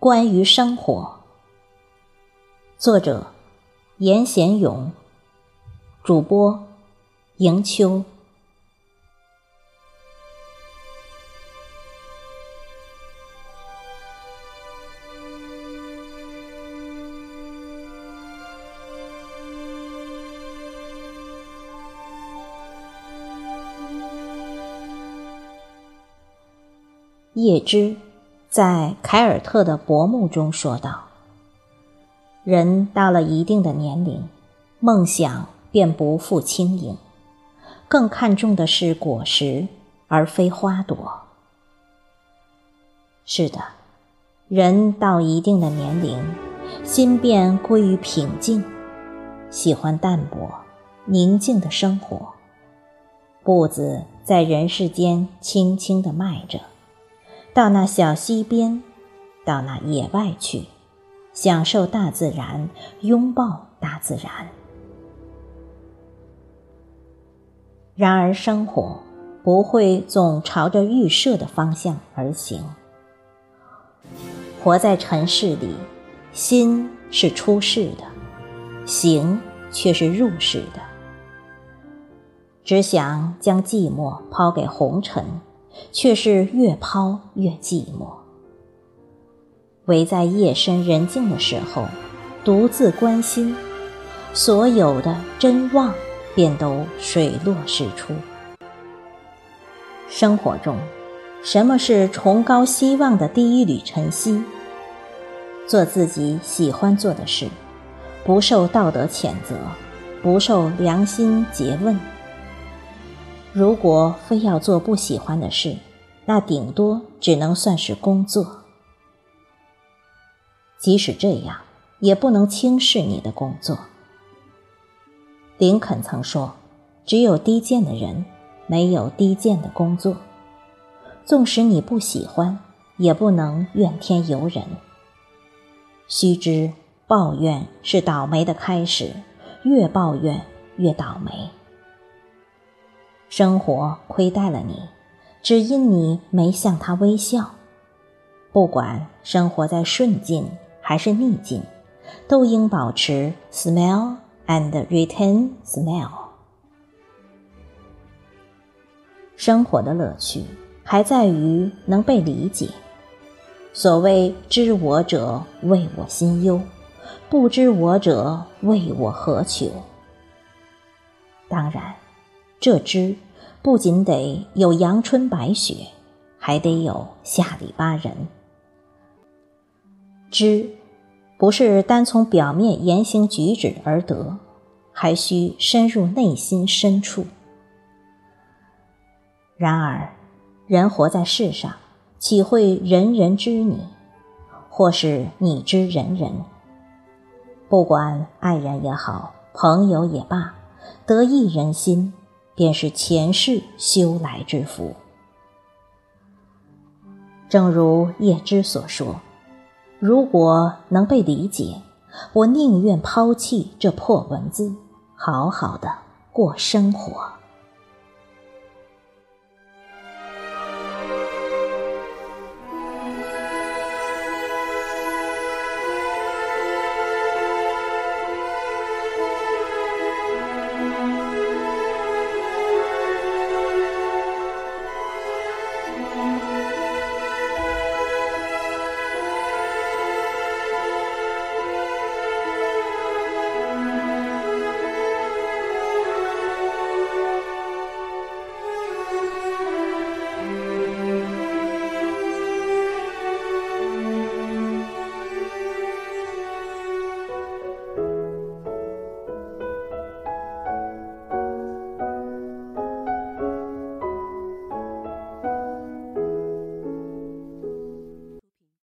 关于生活，作者：严贤勇，主播：迎秋。叶芝。在凯尔特的薄暮中说道：“人到了一定的年龄，梦想便不复轻盈，更看重的是果实，而非花朵。是的，人到一定的年龄，心便归于平静，喜欢淡泊、宁静的生活，步子在人世间轻轻地迈着。”到那小溪边，到那野外去，享受大自然，拥抱大自然。然而，生活不会总朝着预设的方向而行。活在尘世里，心是出世的，行却是入世的。只想将寂寞抛给红尘。却是越抛越寂寞，唯在夜深人静的时候，独自关心，所有的真望便都水落石出。生活中，什么是崇高希望的第一缕晨曦？做自己喜欢做的事，不受道德谴责，不受良心诘问。如果非要做不喜欢的事，那顶多只能算是工作。即使这样，也不能轻视你的工作。林肯曾说：“只有低贱的人，没有低贱的工作。纵使你不喜欢，也不能怨天尤人。须知，抱怨是倒霉的开始，越抱怨越倒霉。”生活亏待了你，只因你没向他微笑。不管生活在顺境还是逆境，都应保持 smile and retain smile。生活的乐趣还在于能被理解。所谓知我者，为我心忧；不知我者，为我何求？当然。这知不仅得有阳春白雪，还得有下里巴人。知不是单从表面言行举止而得，还需深入内心深处。然而，人活在世上，岂会人人知你，或是你知人人？不管爱人也好，朋友也罢，得一人心。便是前世修来之福。正如叶芝所说：“如果能被理解，我宁愿抛弃这破文字，好好的过生活。”